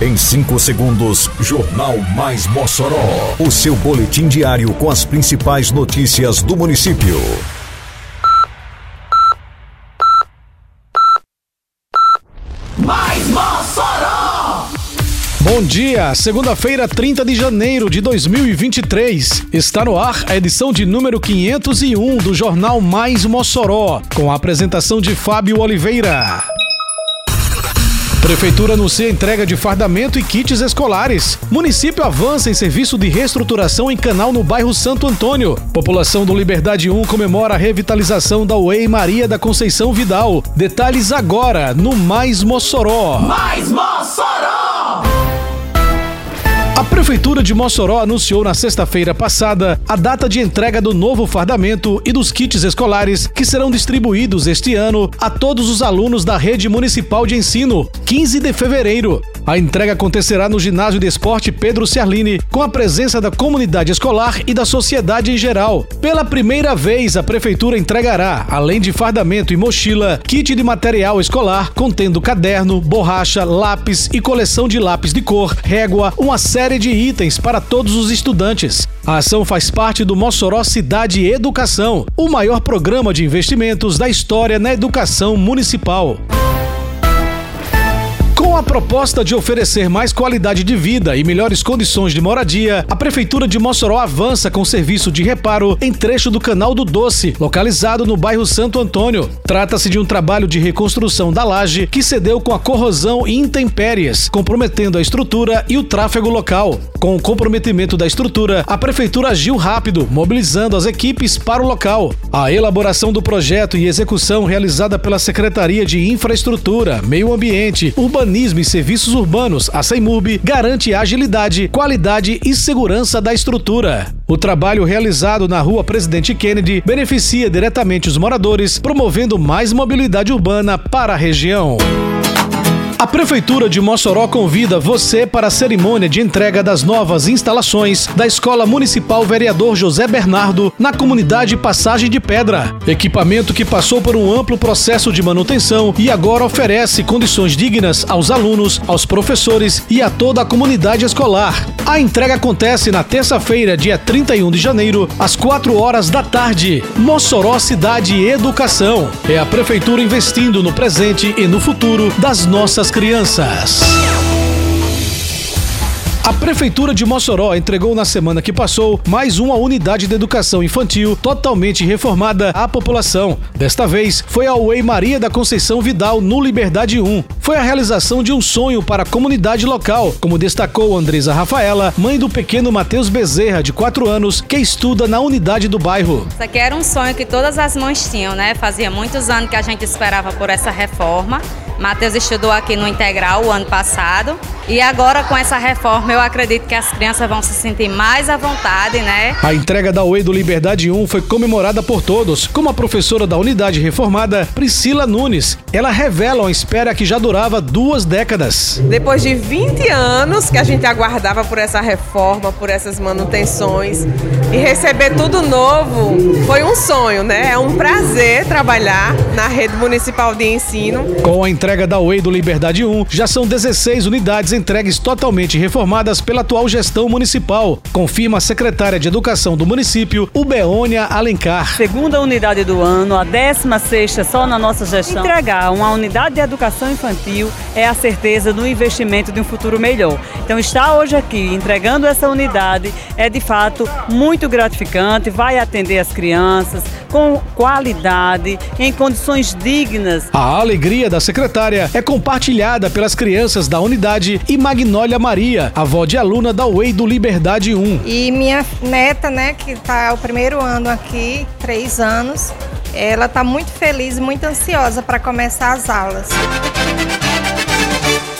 Em 5 segundos, Jornal Mais Mossoró. O seu boletim diário com as principais notícias do município. Mais Mossoró! Bom dia, segunda-feira, 30 de janeiro de 2023. Está no ar a edição de número 501 do Jornal Mais Mossoró, com a apresentação de Fábio Oliveira. Prefeitura anuncia entrega de fardamento e kits escolares. Município avança em serviço de reestruturação em canal no bairro Santo Antônio. População do Liberdade 1 comemora a revitalização da UEI Maria da Conceição Vidal. Detalhes agora no Mais Mossoró. Mais Mossoró! A Prefeitura de Mossoró anunciou na sexta-feira passada a data de entrega do novo fardamento e dos kits escolares que serão distribuídos este ano a todos os alunos da rede municipal de ensino, 15 de fevereiro. A entrega acontecerá no Ginásio de Esporte Pedro Ciarline, com a presença da comunidade escolar e da sociedade em geral. Pela primeira vez, a Prefeitura entregará, além de fardamento e mochila, kit de material escolar contendo caderno, borracha, lápis e coleção de lápis de cor, régua, uma série de itens para todos os estudantes. A ação faz parte do Mossoró Cidade Educação, o maior programa de investimentos da história na educação municipal. Com a proposta de oferecer mais qualidade de vida e melhores condições de moradia, a Prefeitura de Mossoró avança com serviço de reparo em trecho do Canal do Doce, localizado no bairro Santo Antônio. Trata-se de um trabalho de reconstrução da laje que cedeu com a corrosão e intempéries, comprometendo a estrutura e o tráfego local. Com o comprometimento da estrutura, a Prefeitura agiu rápido, mobilizando as equipes para o local. A elaboração do projeto e execução realizada pela Secretaria de Infraestrutura, Meio Ambiente, Urbanismo e Serviços Urbanos, a CEMURB, garante agilidade, qualidade e segurança da estrutura. O trabalho realizado na rua Presidente Kennedy beneficia diretamente os moradores, promovendo mais mobilidade urbana para a região. A Prefeitura de Mossoró convida você para a cerimônia de entrega das novas instalações da Escola Municipal Vereador José Bernardo na comunidade Passagem de Pedra. Equipamento que passou por um amplo processo de manutenção e agora oferece condições dignas aos alunos, aos professores e a toda a comunidade escolar. A entrega acontece na terça-feira, dia 31 de janeiro, às 4 horas da tarde. Mossoró Cidade Educação. É a Prefeitura investindo no presente e no futuro das nossas crianças. A Prefeitura de Mossoró entregou na semana que passou mais uma unidade de educação infantil totalmente reformada à população. Desta vez, foi a UEI Maria da Conceição Vidal, no Liberdade 1. Foi a realização de um sonho para a comunidade local, como destacou Andresa Rafaela, mãe do pequeno Matheus Bezerra, de 4 anos, que estuda na unidade do bairro. Isso aqui era um sonho que todas as mães tinham, né? Fazia muitos anos que a gente esperava por essa reforma. Matheus estudou aqui no Integral o ano passado e agora com essa reforma eu acredito que as crianças vão se sentir mais à vontade, né? A entrega da UEI do Liberdade 1 foi comemorada por todos, como a professora da unidade reformada, Priscila Nunes. Ela revela uma espera que já durava duas décadas. Depois de 20 anos que a gente aguardava por essa reforma, por essas manutenções e receber tudo novo, foi um sonho, né? É um prazer trabalhar na rede municipal de ensino. Com a entrega da UEI do Liberdade 1, já são 16 unidades entregues totalmente reformadas pela atual gestão municipal, confirma a secretária de Educação do município, Ubeônia Alencar. Segunda unidade do ano, a 16 sexta só na nossa gestão. Entregar uma unidade de educação infantil é a certeza do investimento de um futuro melhor. Então estar hoje aqui entregando essa unidade é de fato muito gratificante, vai atender as crianças com qualidade, em condições dignas. A alegria da secretária é compartilhada pelas crianças da unidade e Magnólia Maria, avó de aluna da UEI do Liberdade 1. E minha neta, né, que está o primeiro ano aqui, três anos, ela está muito feliz e muito ansiosa para começar as aulas.